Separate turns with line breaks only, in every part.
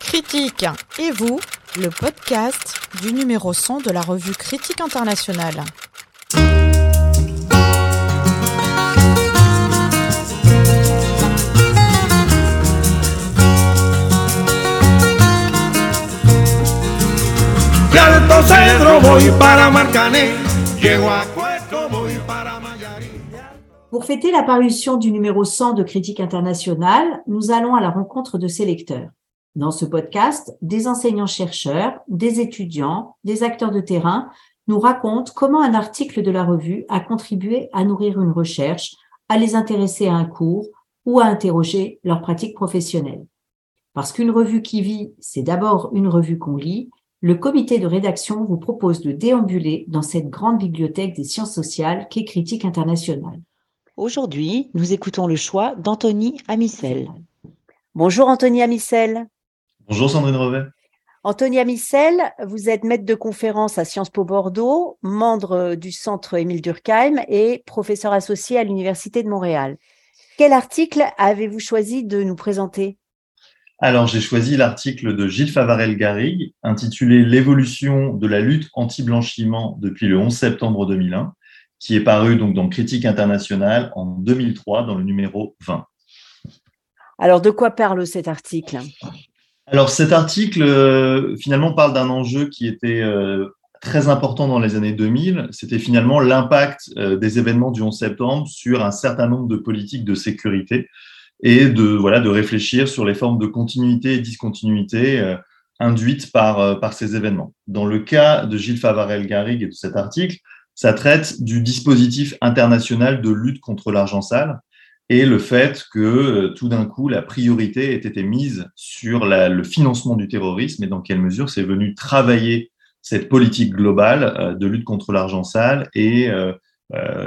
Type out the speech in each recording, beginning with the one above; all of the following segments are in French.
Critique et vous, le podcast du numéro 100 de la revue Critique internationale.
Pour fêter la parution du numéro 100 de Critique internationale, nous allons à la rencontre de ses lecteurs. Dans ce podcast, des enseignants-chercheurs, des étudiants, des acteurs de terrain nous racontent comment un article de la revue a contribué à nourrir une recherche, à les intéresser à un cours ou à interroger leur pratique professionnelle. Parce qu'une revue qui vit, c'est d'abord une revue qu'on lit, le comité de rédaction vous propose de déambuler dans cette grande bibliothèque des sciences sociales qu'est Critique internationale.
Aujourd'hui, nous écoutons le choix d'Anthony Amissel. Bonjour Anthony Amissel.
Bonjour Sandrine Revet.
Anthony Amissel, vous êtes maître de conférence à Sciences Po Bordeaux, membre du centre Émile Durkheim et professeur associé à l'Université de Montréal. Quel article avez-vous choisi de nous présenter?
Alors, j'ai choisi l'article de Gilles Favarel-Garrigue intitulé L'évolution de la lutte anti-blanchiment depuis le 11 septembre 2001, qui est paru donc dans Critique internationale en 2003 dans le numéro 20.
Alors, de quoi parle cet article?
Alors cet article euh, finalement parle d'un enjeu qui était euh, très important dans les années 2000. C'était finalement l'impact euh, des événements du 11 septembre sur un certain nombre de politiques de sécurité et de voilà de réfléchir sur les formes de continuité et discontinuité induites par par ces événements. Dans le cas de Gilles Favarel-Garrigue et de cet article, ça traite du dispositif international de lutte contre l'argent sale et le fait que euh, tout d'un coup, la priorité ait été mise sur le financement du terrorisme et dans quelle mesure c'est venu travailler cette politique globale euh, de lutte contre l'argent sale et euh,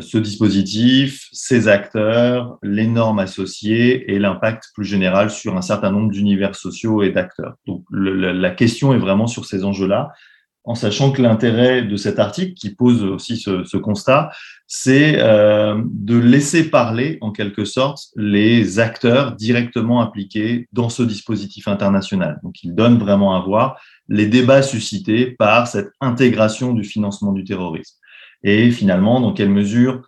ce dispositif, ses acteurs, les normes associées et l'impact plus général sur un certain nombre d'univers sociaux et d'acteurs. Donc la question est vraiment sur ces enjeux-là en sachant que l'intérêt de cet article, qui pose aussi ce, constat, c'est euh, de laisser parler, en quelque sorte, les acteurs directement impliqués dans ce dispositif international. Donc, il donne vraiment à voir les débats suscités par cette intégration du financement du terrorisme. Et finalement, dans quelle mesure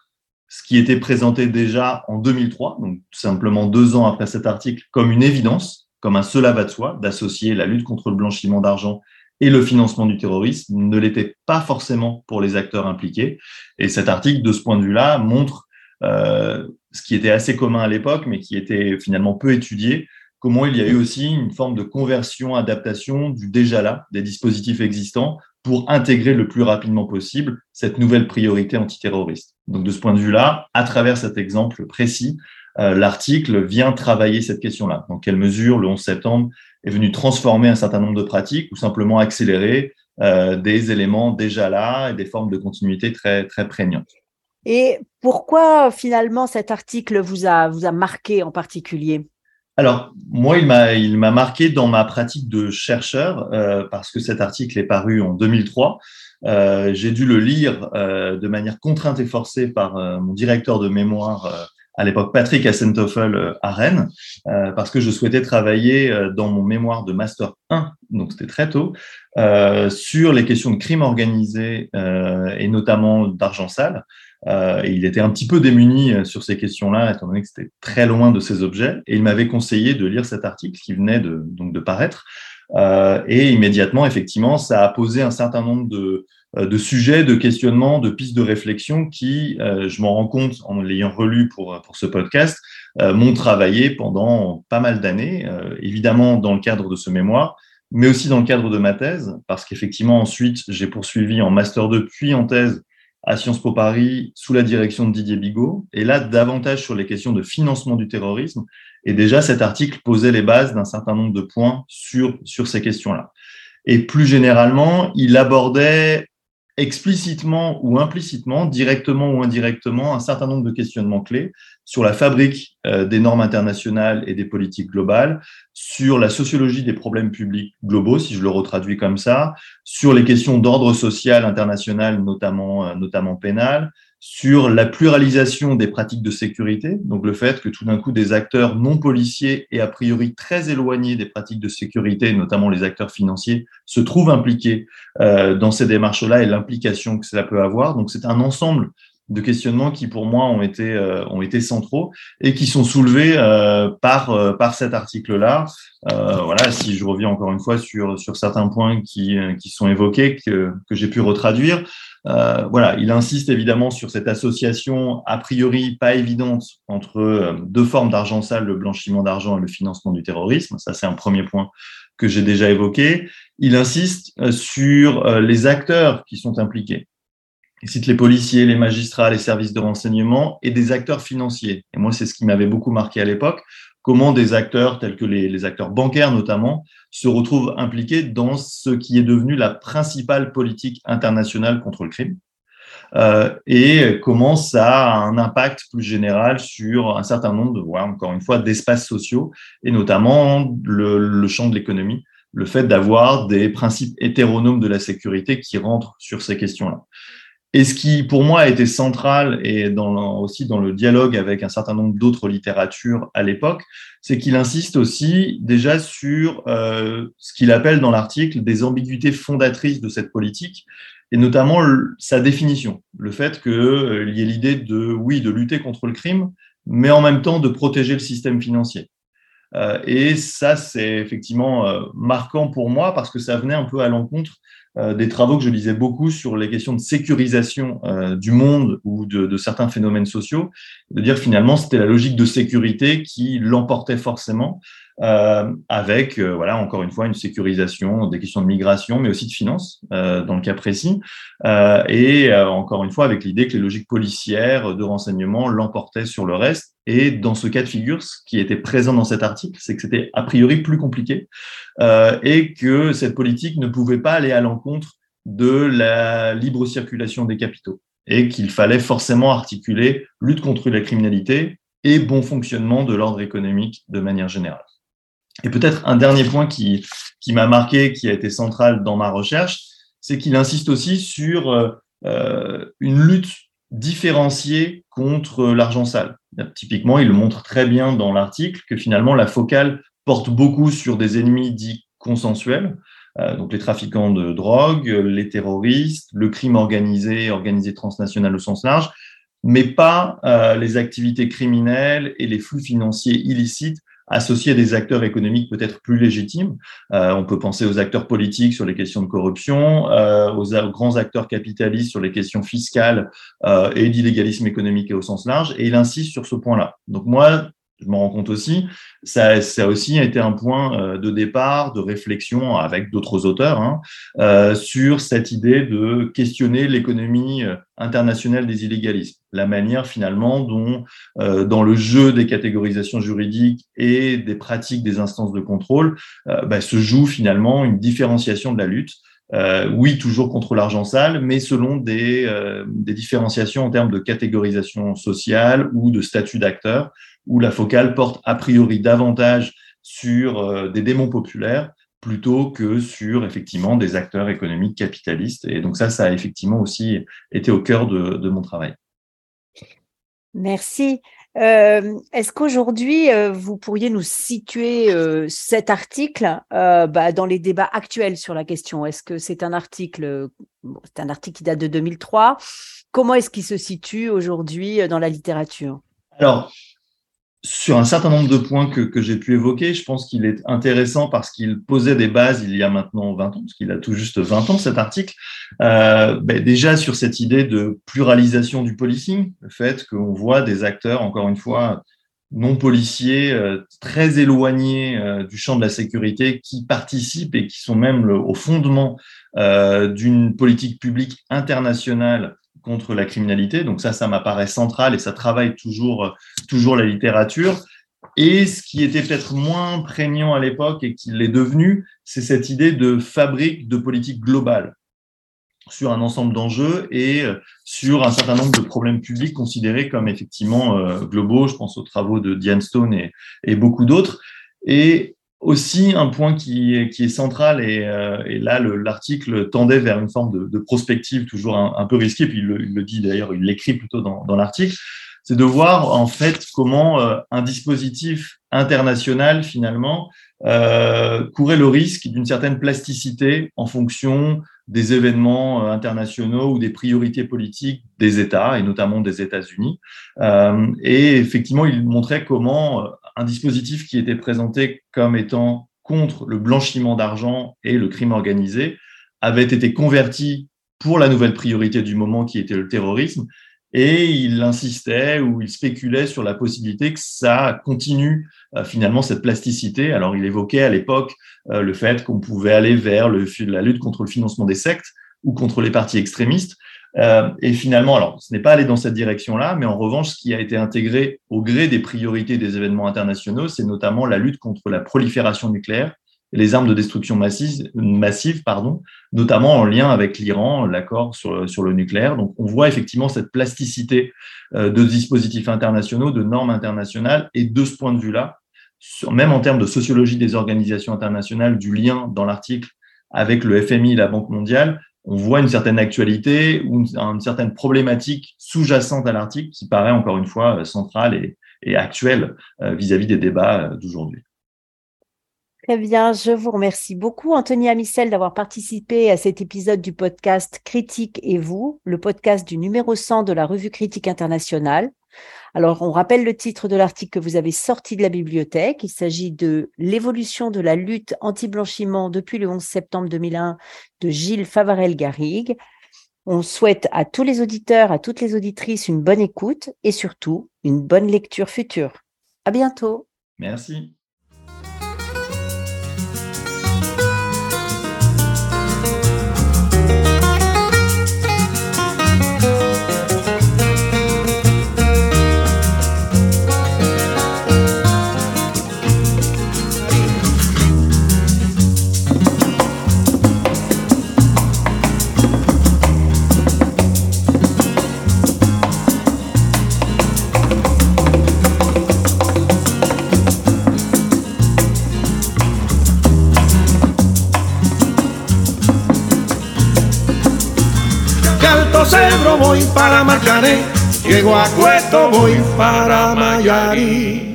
ce qui était présenté déjà en 2003, donc simplement deux ans après cet article, comme une évidence, comme un cela va de soi, d'associer la lutte contre le blanchiment d'argent et le financement du terrorisme ne l'était pas forcément pour les acteurs impliqués. Et cet article, de ce point de vue-là, montre euh, ce qui était assez commun à l'époque, mais qui était finalement peu étudié, comment il y a eu aussi une forme de conversion, adaptation du déjà là, des dispositifs existants, pour intégrer le plus rapidement possible cette nouvelle priorité antiterroriste. Donc de ce point de vue-là, à travers cet exemple précis, euh, l'article vient travailler cette question-là. Dans quelle mesure le 11 septembre est venu transformer un certain nombre de pratiques ou simplement accélérer euh, des éléments déjà là et des formes de continuité très, très prégnantes.
Et pourquoi finalement cet article vous a, vous a marqué en particulier?
Alors, moi, il m'a, marqué dans ma pratique de chercheur, euh, parce que cet article est paru en 2003. Euh, j'ai dû le lire euh, de manière contrainte et forcée par mon directeur de mémoire à l'époque Patrick Assentoffel euh, à Rennes, euh, parce que je souhaitais travailler euh, dans mon mémoire de Master 1, donc c'était très tôt, sur les questions de crime organisé et notamment d'argent sale. et il était un petit peu démuni sur ces questions-là, étant donné que c'était très loin de ces objets. Et il m'avait conseillé de lire cet article qui venait de, donc de paraître. et immédiatement, effectivement, ça a posé un certain nombre de, euh, de sujets, de questionnements, de pistes de réflexion qui, euh, je m'en rends compte en l'ayant relu pour, pour ce podcast, euh, m'ont travaillé pendant pas mal d'années, évidemment dans le cadre de ce mémoire, mais aussi dans le cadre de ma thèse, parce qu'effectivement, ensuite, j'ai poursuivi en Master 2 puis en thèse à Sciences Po Paris sous la direction de Didier Bigot, et là, davantage sur les questions de financement du terrorisme. Et déjà, cet article posait les bases d'un certain nombre de points sur, sur ces questions-là. Et plus généralement, il abordait explicitement ou implicitement, directement ou indirectement, un certain nombre de questionnements clés sur la fabrique euh, des normes internationales et des politiques globales, sur la sociologie des problèmes publics globaux, si je le retraduis comme ça, sur les questions d'ordre social international, notamment, euh, notamment pénal, sur la pluralisation des pratiques de sécurité, donc le fait que tout d'un coup des acteurs non policiers et a priori très éloignés des pratiques de sécurité, notamment les acteurs financiers, se trouvent impliqués euh, dans ces démarches-là et l'implication que cela peut avoir. Donc c'est un ensemble de questionnements qui pour moi ont été euh, ont été centraux et qui sont soulevés euh, par par cet article-là. voilà, si je reviens encore une fois sur sur certains points qui qui sont évoqués que que j'ai pu retraduire. Voilà, il insiste évidemment sur cette association a priori pas évidente entre deux formes d'argent sale, le blanchiment d'argent et le financement du terrorisme. Ça, c'est un premier point que j'ai déjà évoqué. Il insiste sur les acteurs qui sont impliqués. Il cite les policiers, les magistrats, les services de renseignement et des acteurs financiers. Et moi, c'est ce qui m'avait beaucoup marqué à l'époque, comment des acteurs tels que les, acteurs bancaires notamment se retrouvent impliqués dans ce qui est devenu la principale politique internationale contre le crime. Euh, et comment ça a un impact plus général sur un certain nombre de, voilà, encore une fois, d'espaces sociaux, et notamment le, le champ de l'économie, le fait d'avoir des principes hétéronomes de la sécurité qui rentrent sur ces questions-là. Et ce qui, pour moi, a été central et dans, aussi dans le dialogue avec un certain nombre d'autres littératures à l'époque, c'est qu'il insiste aussi déjà sur euh, ce qu'il appelle dans l'article des ambiguïtés fondatrices de cette politique et notamment sa définition, le fait qu'il euh, y ait l'idée de, oui, de lutter contre le crime, mais en même temps de protéger le système financier. Euh, et ça, c'est effectivement euh, marquant pour moi parce que ça venait un peu à l'encontre des travaux que je lisais beaucoup sur les questions de sécurisation euh, du monde ou de, de, certains phénomènes sociaux, de dire finalement c'était la logique de sécurité qui l'emportait forcément, euh, avec euh, voilà encore une fois une sécurisation des questions de migration, mais aussi de finances euh, dans le cas précis, et encore une fois avec l'idée que les logiques policières de renseignement l'emportaient sur le reste. Et dans ce cas de figure, ce qui était présent dans cet article, c'est que c'était a priori plus compliqué et que cette politique ne pouvait pas aller à l'encontre de la libre circulation des capitaux et qu'il fallait forcément articuler lutte contre la criminalité et bon fonctionnement de l'ordre économique de manière générale. Et peut-être un dernier point qui, qui m'a marqué, qui a été central dans ma recherche, c'est qu'il insiste aussi sur euh, euh, une lutte différenciée contre l'argent sale. Typiquement, il montre très bien dans l'article que finalement la focale porte beaucoup sur des ennemis dits consensuels, euh, donc les trafiquants de drogue, les terroristes, le crime organisé, organisé transnational au sens large, mais pas euh, les activités criminelles et les flux financiers illicites associés à des acteurs économiques peut-être plus légitimes. Euh, on peut penser aux acteurs politiques sur les questions de corruption, euh, aux, grands acteurs capitalistes sur les questions fiscales euh, et d'illégalisme économique et au sens large. Et il insiste sur ce point-là. Donc moi, je m'en rends compte aussi, ça, a aussi été un point euh, de départ, de réflexion avec d'autres auteurs hein, euh, sur cette idée de questionner l'économie euh, internationale des illégalismes, la manière finalement dont, dans le jeu des catégorisations juridiques et des pratiques des instances de contrôle, bah, se joue finalement une différenciation de la lutte. Euh, oui, toujours contre l'argent sale, mais selon des, des différenciations en termes de catégorisation sociale ou de statut d'acteur, où la focale porte a priori davantage sur euh, des démons populaires plutôt que sur effectivement des acteurs économiques capitalistes. Et donc ça, ça a effectivement aussi été au cœur de, mon travail.
Merci. Euh, est-ce qu'aujourd'hui, euh, vous pourriez nous situer cet article bah, dans les débats actuels sur la question? Est-ce que c'est un article, c'est un article qui date de 2003 Comment est-ce qu'il se situe aujourd'hui dans la littérature?
Sur un certain nombre de points que, j'ai pu évoquer, je pense qu'il est intéressant parce qu'il posait des bases il y a maintenant 20 ans, parce qu'il a tout juste 20 ans cet article, euh, ben déjà sur cette idée de pluralisation du policing, le fait qu'on voit des acteurs, encore une fois, non policiers, euh, très éloignés euh, du champ de la sécurité, qui participent et qui sont même au fondement euh, d'une politique publique internationale contre la criminalité. Donc ça, ça m'apparaît central et ça travaille toujours, toujours la littérature. Et ce qui était peut-être moins prégnant à l'époque et qui l'est devenu, c'est cette idée de fabrique de politique globale sur un ensemble d'enjeux et sur un certain nombre de problèmes publics considérés comme effectivement euh, globaux. Je pense aux travaux de Diane Stone et, et beaucoup d'autres. Et aussi un point qui qui est central, et, et là l'article tendait vers une forme de, de prospective toujours un, peu risquée, puis il le, dit d'ailleurs, il l'écrit plutôt dans, dans l'article, c'est de voir en fait comment un dispositif international finalement euh, courait le risque d'une certaine plasticité en fonction des événements euh, internationaux ou des priorités politiques des États, et notamment des États-Unis. Euh, et effectivement, il montrait comment euh, un dispositif qui était présenté comme étant contre le blanchiment d'argent et le crime organisé avait été converti pour la nouvelle priorité du moment qui était le terrorisme et il insistait ou il spéculait sur la possibilité que ça continue euh, finalement cette plasticité. Alors il évoquait à l'époque euh, le fait qu'on pouvait aller vers la lutte contre le financement des sectes ou contre les partis extrémistes. Euh, et finalement, alors ce n'est pas allé dans cette direction-là, mais en revanche, ce qui a été intégré au gré des priorités des événements internationaux, c'est notamment la lutte contre la prolifération nucléaire les armes de destruction massive, pardon, notamment en lien avec l'Iran, l'accord sur, sur le nucléaire. Donc on voit effectivement cette plasticité euh, de dispositifs internationaux, de normes internationales, et de ce point de vue-là, même en termes de sociologie des organisations internationales, du lien dans l'article avec le FMI et la Banque mondiale, on voit une certaine actualité ou une, certaine problématique sous-jacente à l'article qui paraît encore une fois centrale et, actuelle euh, vis-à-vis -vis des débats euh, d'aujourd'hui.
Très bien, je vous remercie beaucoup, Anthony Amissel, d'avoir participé à cet épisode du podcast Critique et vous, le podcast du numéro 100 de la revue Critique internationale. Alors, on rappelle le titre de l'article que vous avez sorti de la bibliothèque. Il s'agit de L'évolution de la lutte anti-blanchiment depuis le 11 septembre 2001 de Gilles Favarel-Garrigue. On souhaite à tous les auditeurs, à toutes les auditrices une bonne écoute et surtout une bonne lecture future. À bientôt.
Merci.
Cebro voy para Marcané, llego a Cueto voy para Mayarí.